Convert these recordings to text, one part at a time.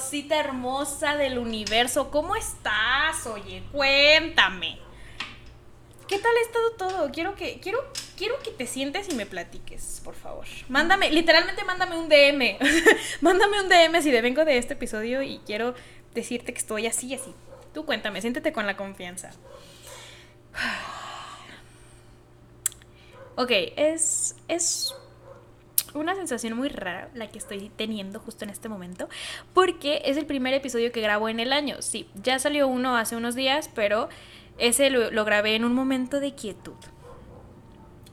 cosita hermosa del universo. ¿Cómo estás? Oye, cuéntame. ¿Qué tal ha estado todo? Quiero que, quiero, quiero que te sientes y me platiques, por favor. Mándame, literalmente mándame un DM. mándame un DM si vengo de este episodio y quiero decirte que estoy así, así. Tú cuéntame, siéntete con la confianza. Ok, es, es una sensación muy rara la que estoy teniendo justo en este momento, porque es el primer episodio que grabo en el año. Sí, ya salió uno hace unos días, pero ese lo, grabé en un momento de quietud.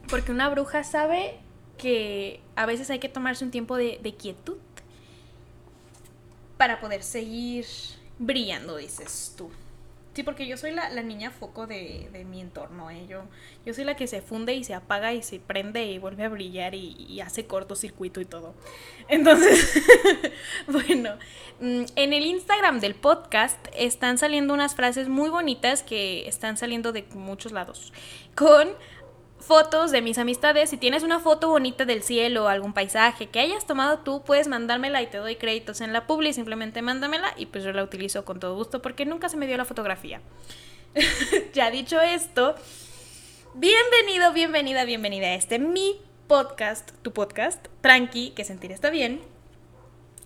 Porque una bruja sabe que a veces hay que tomarse un tiempo de, quietud para poder seguir brillando, dices tú. Sí, porque yo soy la, niña foco de, mi entorno, ¿eh? Yo, soy la que se funde y se apaga y se prende y vuelve a brillar y, hace cortocircuito y todo. Entonces, bueno, mm, en el Instagram del podcast están saliendo unas frases muy bonitas que están saliendo de muchos lados. Con fotos de mis amistades. Si tienes una foto bonita del cielo o algún paisaje que hayas tomado tú, puedes mandármela y te doy créditos en la publi. Simplemente mándamela y pues yo la utilizo con todo gusto porque nunca se me dio la fotografía. ya dicho esto, bienvenido, bienvenida, bienvenida a este mi podcast, tu podcast, tranqui, que sentir está bien.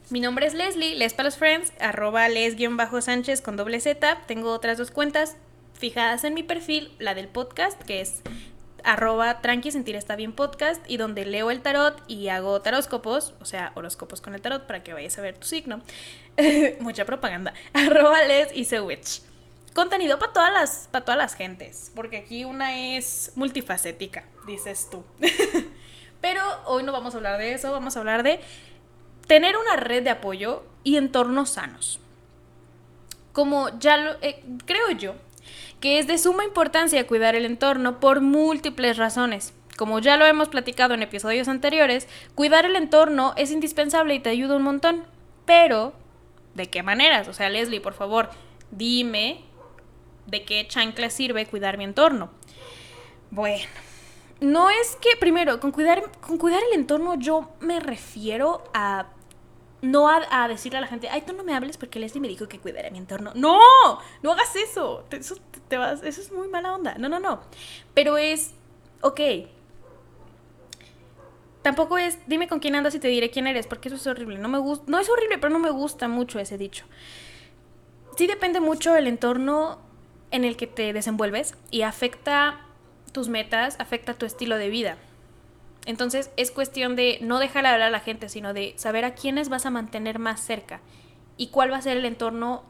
Mi nombre es Leslie, Les para los Friends, arroba les-sánchez con doble Z. Tengo otras dos cuentas fijadas en mi perfil, la del podcast, que es arroba tranqui sentir está bien podcast y donde leo el tarot y hago taróscopos, o sea, horóscopos con el tarot para que vayas a ver tu signo. Mucha propaganda. Arroba les y witch. Contenido para todas las para todas las gentes, porque aquí una es multifacética, dices tú. Pero hoy no vamos a hablar de eso, vamos a hablar de tener una red de apoyo y entornos sanos. Como ya lo eh, creo yo, que es de suma importancia cuidar el entorno por múltiples razones. Como ya lo hemos platicado en episodios anteriores, cuidar el entorno es indispensable y te ayuda un montón. Pero, ¿de qué maneras? O sea, Leslie, por favor, dime de qué chancla sirve cuidar mi entorno. Bueno, no es que, primero, con cuidar, con cuidar el entorno yo me refiero a no a, decirle a la gente, ay, tú no me hables porque Leslie me dijo que cuidara mi entorno. No, no hagas eso. Eso, te vas, eso es muy mala onda. No, no, no. Pero es, ok. Tampoco es, dime con quién andas y te diré quién eres, porque eso es horrible. No me gusta, no es horrible, pero no me gusta mucho ese dicho. Sí depende mucho el entorno en el que te desenvuelves y afecta tus metas, afecta tu estilo de vida. Entonces es cuestión de no dejar hablar a la gente, sino de saber a quiénes vas a mantener más cerca y cuál va a ser el entorno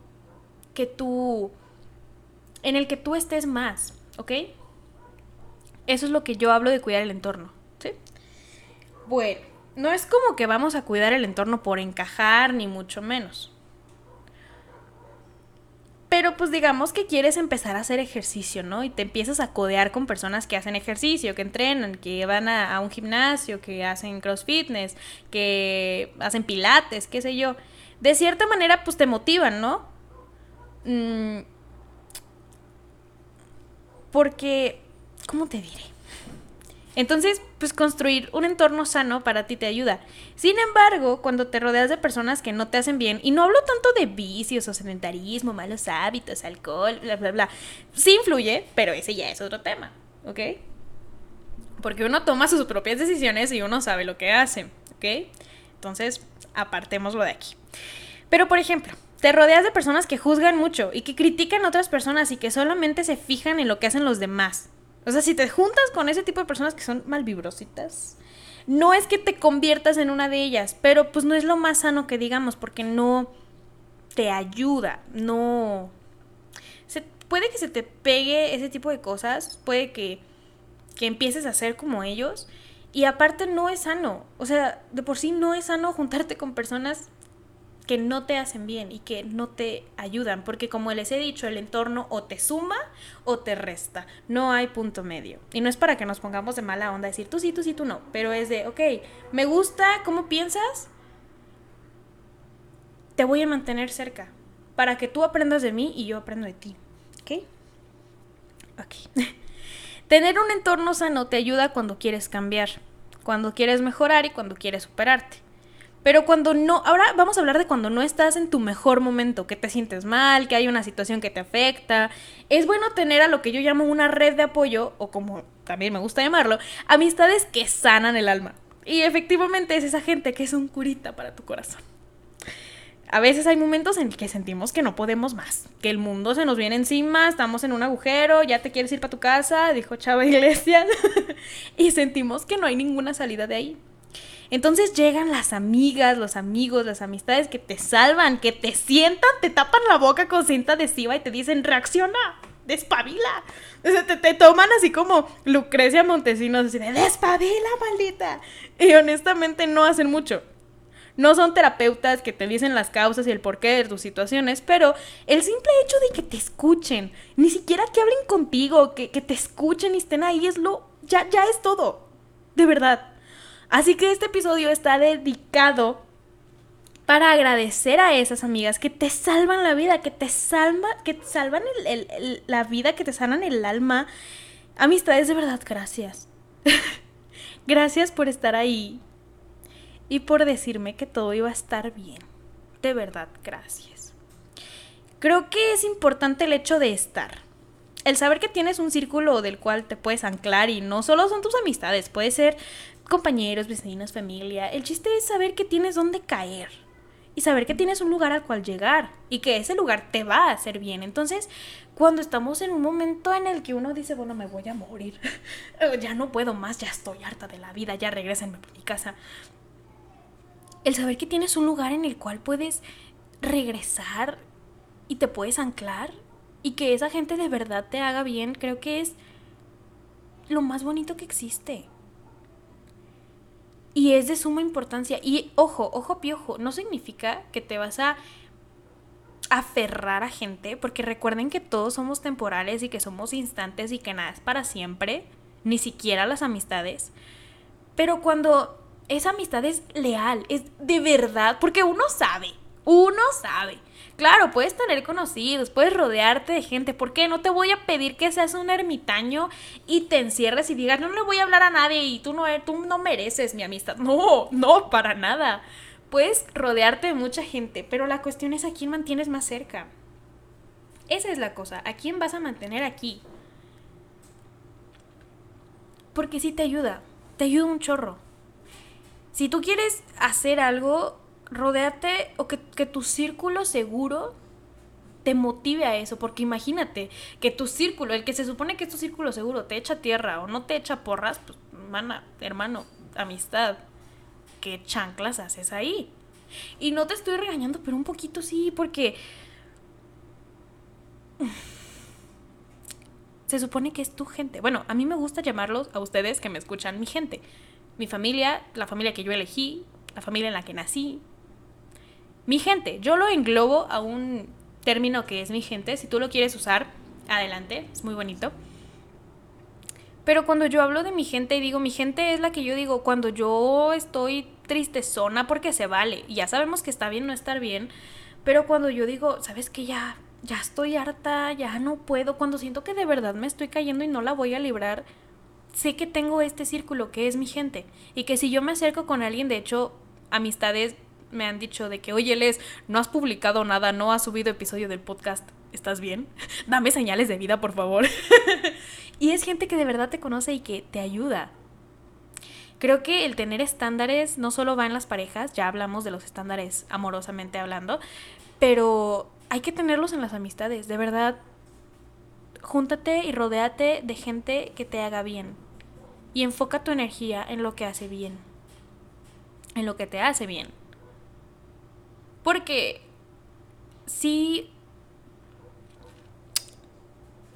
que tú, en el que tú estés más, ¿ok? Eso es lo que yo hablo de cuidar el entorno, ¿sí? Bueno, no es como que vamos a cuidar el entorno por encajar, ni mucho menos. Pues digamos que quieres empezar a hacer ejercicio, ¿no? Y te empiezas a codear con personas que hacen ejercicio, que entrenan, que van a, un gimnasio, que hacen cross fitness, que hacen pilates, qué sé yo. De cierta manera pues te motivan, ¿no? Mm, porque, ¿cómo te diré? Entonces, pues construir un entorno sano para ti te ayuda. Sin embargo, cuando te rodeas de personas que no te hacen bien, y no hablo tanto de vicios o sedentarismo, malos hábitos, alcohol, bla, bla, bla, sí influye, pero ese ya es otro tema, ¿ok? Porque uno toma sus propias decisiones y uno sabe lo que hace, ¿ok? Entonces, apartémoslo de aquí. Pero, por ejemplo, te rodeas de personas que juzgan mucho y que critican a otras personas y que solamente se fijan en lo que hacen los demás. O sea, si te juntas con ese tipo de personas que son malvibrositas, no es que te conviertas en una de ellas, pero pues no es lo más sano que digamos, porque no te ayuda, no... Se, puede que se te pegue ese tipo de cosas, puede que, que empieces a hacer como ellos, y aparte no es sano, o sea, de por sí no es sano juntarte con personas que no te hacen bien y que no te ayudan, porque como les he dicho, el entorno o te suma o te resta, no hay punto medio. Y no es para que nos pongamos de mala onda, decir tú sí, tú sí, tú no, pero es de, ok, me gusta cómo piensas, te voy a mantener cerca, para que tú aprendas de mí y yo aprendo de ti, ¿ok? Ok. Tener un entorno sano te ayuda cuando quieres cambiar, cuando quieres mejorar y cuando quieres superarte. Pero cuando no, ahora vamos a hablar de cuando no estás en tu mejor momento, que te sientes mal, que hay una situación que te afecta. Es bueno tener a lo que yo llamo una red de apoyo, o como también me gusta llamarlo, amistades que sanan el alma. Y efectivamente es esa gente que es un curita para tu corazón. A veces hay momentos en que sentimos que no podemos más, que el mundo se nos viene encima, estamos en un agujero, ya te quieres ir para tu casa, dijo Chava Iglesias, y sentimos que no hay ninguna salida de ahí. Entonces llegan las amigas, los amigos, las amistades que te salvan, que te sientan, te tapan la boca con cinta adhesiva y te dicen, reacciona, despabila. Te, te, toman así como Lucrecia Montesinos, así de, despabila, maldita. Y honestamente no hacen mucho. No son terapeutas que te dicen las causas y el porqué de tus situaciones, pero el simple hecho de que te escuchen, ni siquiera que hablen contigo, que, que te escuchen y estén ahí, es lo, ya, ya es todo. De verdad. Así que este episodio está dedicado para agradecer a esas amigas que te salvan la vida, que te, salva, que salvan la vida, que te sanan el alma. Amistades, de verdad, gracias. gracias por estar ahí y por decirme que todo iba a estar bien. De verdad, gracias. Creo que es importante el hecho de estar. El saber que tienes un círculo del cual te puedes anclar y no solo son tus amistades, puede ser compañeros, vecinos, familia. El chiste es saber que tienes dónde caer y saber que tienes un lugar al cual llegar y que ese lugar te va a hacer bien. Entonces, cuando estamos en un momento en el que uno dice, bueno, me voy a morir, ya no puedo más, ya estoy harta de la vida, ya regresenme a mi casa. El saber que tienes un lugar en el cual puedes regresar y te puedes anclar y que esa gente de verdad te haga bien, creo que es lo más bonito que existe. Y es de suma importancia. Y ojo, ojo piojo, no significa que te vas a aferrar a gente, porque recuerden que todos somos temporales y que somos instantes y que nada es para siempre, ni siquiera las amistades. Pero cuando esa amistad es leal, es de verdad, porque uno sabe, uno sabe Claro, puedes tener conocidos, puedes rodearte de gente. ¿Por qué? No te voy a pedir que seas un ermitaño y te encierres y digas, no le voy a hablar a nadie y tú no, tú no mereces mi amistad. No, no, para nada. Puedes rodearte de mucha gente, pero la cuestión es a quién mantienes más cerca. Esa es la cosa, a quién vas a mantener aquí. Porque sí te ayuda, te ayuda un chorro. Si tú quieres hacer algo, rodéate o que, tu círculo seguro te motive a eso, porque imagínate que tu círculo, el que se supone que es tu círculo seguro, te echa tierra o no te echa porras, pues, mana, hermano, amistad, ¿qué chanclas haces ahí? Y no te estoy regañando, pero un poquito sí, porque se supone que es tu gente. Bueno, a mí me gusta llamarlos a ustedes que me escuchan mi gente. Mi familia, la familia que yo elegí, la familia en la que nací, mi gente, yo lo englobo a un término que es mi gente. Si tú lo quieres usar, adelante, es muy bonito. Pero cuando yo hablo de mi gente y digo, mi gente es la que yo digo, cuando yo estoy tristezona porque se vale. Y ya sabemos que está bien no estar bien. Pero cuando yo digo, ¿sabes que Ya, ya estoy harta, ya no puedo. Cuando siento que de verdad me estoy cayendo y no la voy a librar, sé que tengo este círculo que es mi gente. Y que si yo me acerco con alguien, de hecho, amistades me han dicho de que, oye, Les, no has publicado nada, no has subido episodio del podcast, ¿estás bien? Dame señales de vida, por favor. y es gente que de verdad te conoce y que te ayuda. Creo que el tener estándares no solo va en las parejas, ya hablamos de los estándares amorosamente hablando, pero hay que tenerlos en las amistades, de verdad. Júntate y rodéate de gente que te haga bien. Y enfoca tu energía en lo que hace bien. En lo que te hace bien. Porque sí,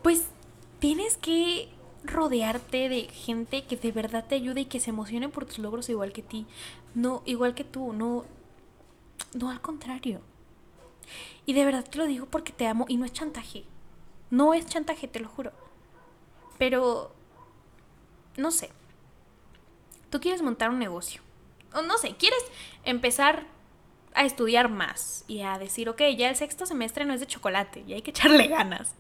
pues tienes que rodearte de gente que de verdad te ayude y que se emocione por tus logros igual que ti. No, igual que tú, no, no al contrario. Y de verdad te lo digo porque te amo y no es chantaje. No es chantaje, te lo juro. Pero, no sé. Tú quieres montar un negocio. O no sé, quieres empezar a estudiar más y a decir, ok, ya el sexto semestre no es de chocolate y hay que echarle ganas.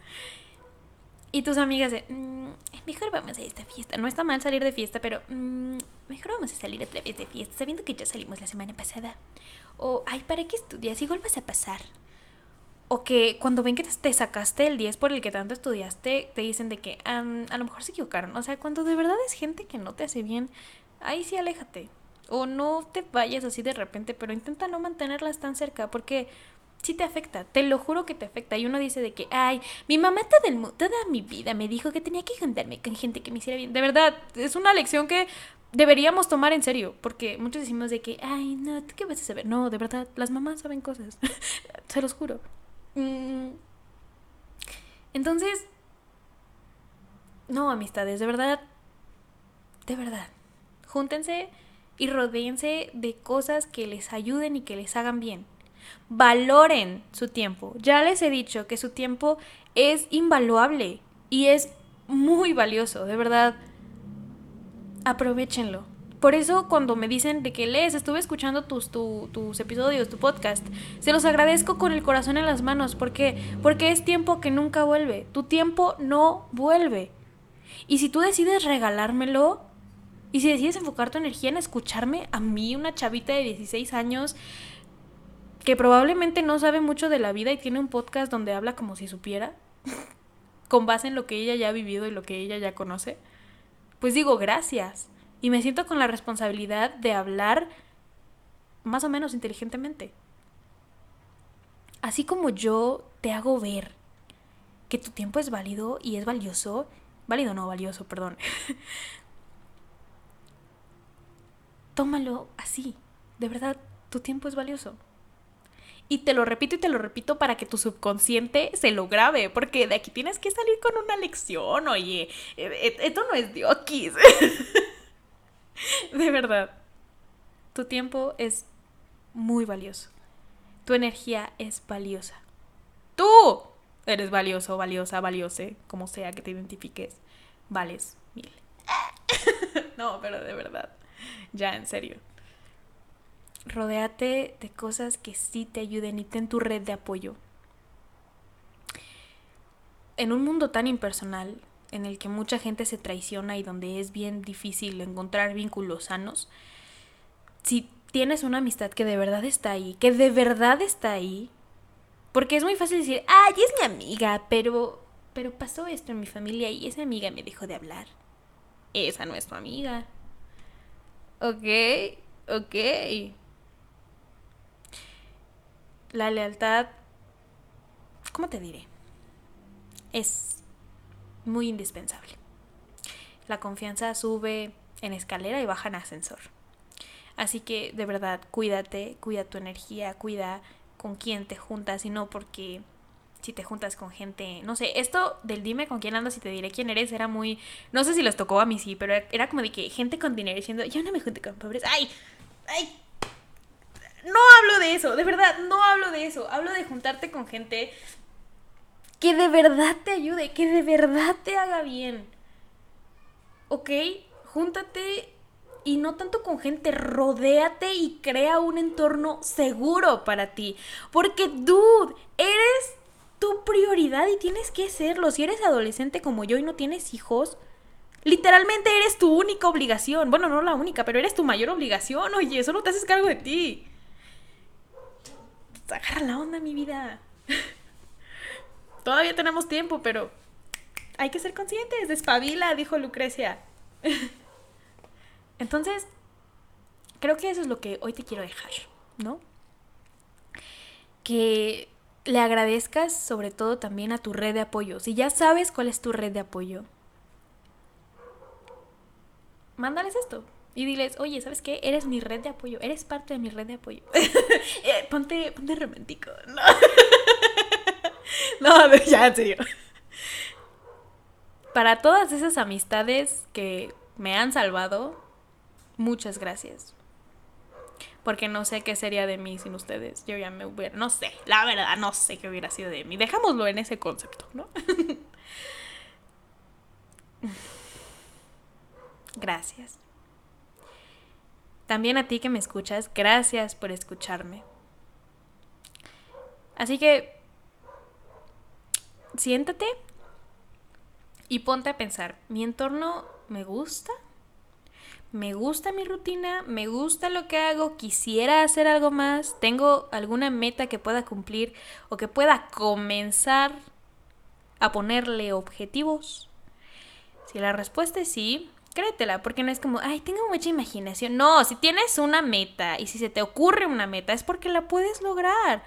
Y tus amigas de, mm, mejor vamos a esta fiesta. No está mal salir de fiesta, pero mm, mejor vamos a salir otra vez de fiesta, sabiendo que ya salimos la semana pasada. O, ay, ¿para qué estudias? Igual vas a pasar. O que cuando ven que te sacaste el 10 por el que tanto estudiaste, te dicen de que a lo mejor se equivocaron. O sea, cuando de verdad es gente que no te hace bien, ahí sí aléjate. O no te vayas así de repente, pero intenta no mantenerlas tan cerca, porque sí te afecta, te lo juro que te afecta. Y uno dice de que, ay, mi mamá toda, el, toda mi vida me dijo que tenía que juntarme con gente que me hiciera bien. De verdad, es una lección que deberíamos tomar en serio, porque muchos decimos de que, ay, no, ¿tú qué vas a saber? No, de verdad, las mamás saben cosas, se los juro. Mm. Entonces, no, amistades, de verdad, de verdad, júntense y rodeense de cosas que les ayuden y que les hagan bien. Valoren su tiempo. Ya les he dicho que su tiempo es invaluable y es muy valioso, de verdad aprovechenlo. Por eso cuando me dicen de que lees, estuve escuchando tus, tus episodios, tu podcast, se los agradezco con el corazón en las manos. ¿Por qué? Porque es tiempo que nunca vuelve. Tu tiempo no vuelve. Y si tú decides regalármelo, y si decides enfocar tu energía en escucharme, a mí, una chavita de 16 años, que probablemente no sabe mucho de la vida y tiene un podcast donde habla como si supiera, con base en lo que ella ya ha vivido y lo que ella ya conoce, pues digo gracias. Y me siento con la responsabilidad de hablar más o menos inteligentemente. Así como yo te hago ver que tu tiempo es válido y es valioso, válido no valioso, perdón. Tómalo así, de verdad, tu tiempo es valioso. Y te lo repito y te lo repito para que tu subconsciente se lo grabe, porque de aquí tienes que salir con una lección, oye, e, e, esto no es diokis. de verdad, tu tiempo es muy valioso. Tu energía es valiosa. Tú eres valioso, valiosa, valiose, como sea que te identifiques. Vales mil. no, pero de verdad. Ya, en serio. Rodéate de cosas que sí te ayuden y ten tu red de apoyo. En un mundo tan impersonal, en el que mucha gente se traiciona y donde es bien difícil encontrar vínculos sanos, si tienes una amistad que de verdad está ahí, que de verdad está ahí, porque es muy fácil decir, ay, es mi amiga, pero, pero pasó esto en mi familia y esa amiga me dejó de hablar. Esa no es tu amiga. Ok, ok la lealtad, ¿cómo te diré? Es muy indispensable. La confianza sube en escalera y baja en ascensor. Así que de verdad, cuídate, cuida tu energía, cuida con quién te juntas y no porque si te juntas con gente, no sé, esto del dime con quién andas y te diré quién eres era muy, no sé si les tocó a mí sí, pero era como de que gente con dinero diciendo, yo no me junto con pobres, ay, ay, no hablo de eso, de verdad, no hablo de eso. Hablo de juntarte con gente que de verdad te ayude, que de verdad te haga bien. ¿Ok? Júntate y no tanto con gente, rodéate y crea un entorno seguro para ti. Porque, dude, eres tu prioridad y tienes que serlo. Si eres adolescente como yo y no tienes hijos, literalmente eres tu única obligación. Bueno, no la única, pero eres tu mayor obligación. Oye, solo te haces cargo de ti agarra la onda, mi vida. Todavía tenemos tiempo, pero hay que ser conscientes. Despabila, dijo Lucrecia. Entonces, creo que eso es lo que hoy te quiero dejar, ¿no? Que le agradezcas sobre todo también a tu red de apoyo. Si ya sabes cuál es tu red de apoyo, mándales esto. Y diles, oye, ¿sabes qué? Eres mi red de apoyo, eres parte de mi red de apoyo. Eh, ponte, ponte romántico. No. no, ya, en serio. Para todas esas amistades que me han salvado, muchas gracias. Porque no sé qué sería de mí sin ustedes. Yo ya me hubiera, no sé, la verdad, no sé qué hubiera sido de mí. Dejámoslo en ese concepto, ¿no? gracias. También a ti que me escuchas, gracias por escucharme. Así que siéntate y ponte a pensar, ¿mi entorno me gusta? Me gusta mi rutina, me gusta lo que hago, quisiera hacer algo más, tengo alguna meta que pueda cumplir o que pueda comenzar a ponerle objetivos. Si la respuesta es sí, créetela, porque no es como, ay, tengo mucha imaginación. No, si tienes una meta y si se te ocurre una meta es porque la puedes lograr.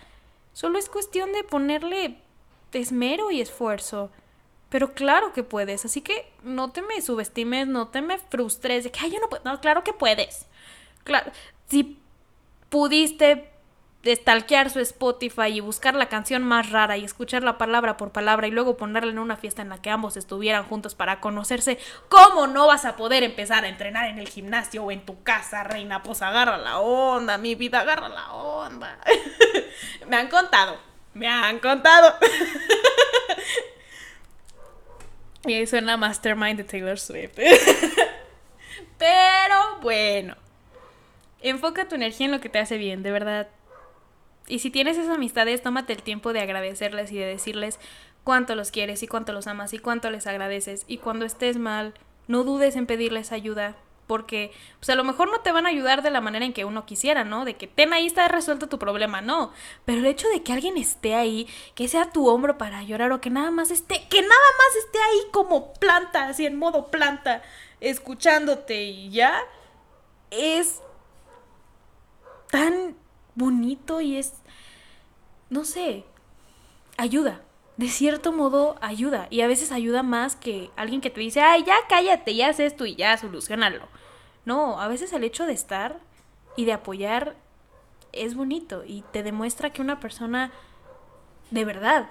Solo es cuestión de ponerle esmero y esfuerzo. Pero claro que puedes, así que no te me subestimes, no te me frustres de que, ay, yo no puedo. No, claro que puedes. Claro, si pudiste stalkear su Spotify y buscar la canción más rara y escucharla palabra por palabra y luego ponerla en una fiesta en la que ambos estuvieran juntos para conocerse, ¿cómo no vas a poder empezar a entrenar en el gimnasio o en tu casa, reina? Pues agarra la onda, mi vida, agarra la onda. me han contado, me han contado. y ahí suena Mastermind de Taylor Swift. Pero bueno, enfoca tu energía en lo que te hace bien, de verdad y si tienes esas amistades, tómate el tiempo de agradecerles y de decirles cuánto los quieres y cuánto los amas y cuánto les agradeces. Y cuando estés mal, no dudes en pedirles ayuda, porque pues a lo mejor no te van a ayudar de la manera en que uno quisiera, ¿no? De que ten ahí está resuelto tu problema, no. Pero el hecho de que alguien esté ahí, que sea tu hombro para llorar o que nada más esté, que nada más esté ahí como planta, así en modo planta, escuchándote y ya, es tan bonito y es, no sé, ayuda. De cierto modo ayuda. Y a veces ayuda más que alguien que te dice, ay, ya cállate, ya haces esto y ya solucionalo. No, a veces el hecho de estar y de apoyar es bonito y te demuestra que una persona de verdad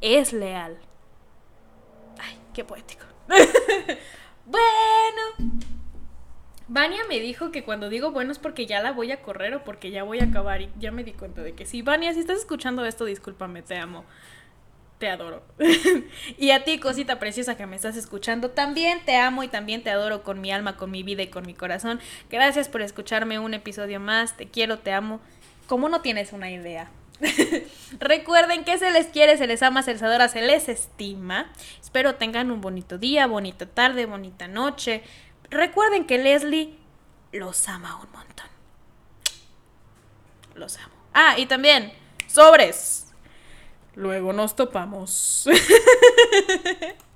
es leal. Ay, qué poético. bueno, Vania me dijo que cuando digo bueno es porque ya la voy a correr o porque ya voy a acabar y ya me di cuenta de que sí. Vania, si estás escuchando esto, discúlpame, te amo. Te adoro. y a ti, cosita preciosa que me estás escuchando, también te amo y también te adoro con mi alma, con mi vida y con mi corazón. Gracias por escucharme un episodio más. Te quiero, te amo. Como no tienes una idea. Recuerden que se les quiere, se les ama, se les adora, se les estima. Espero tengan un bonito día, bonita tarde, bonita noche recuerden que Leslie los ama un montón. Los amo. Ah, y también, sobres. Luego nos topamos.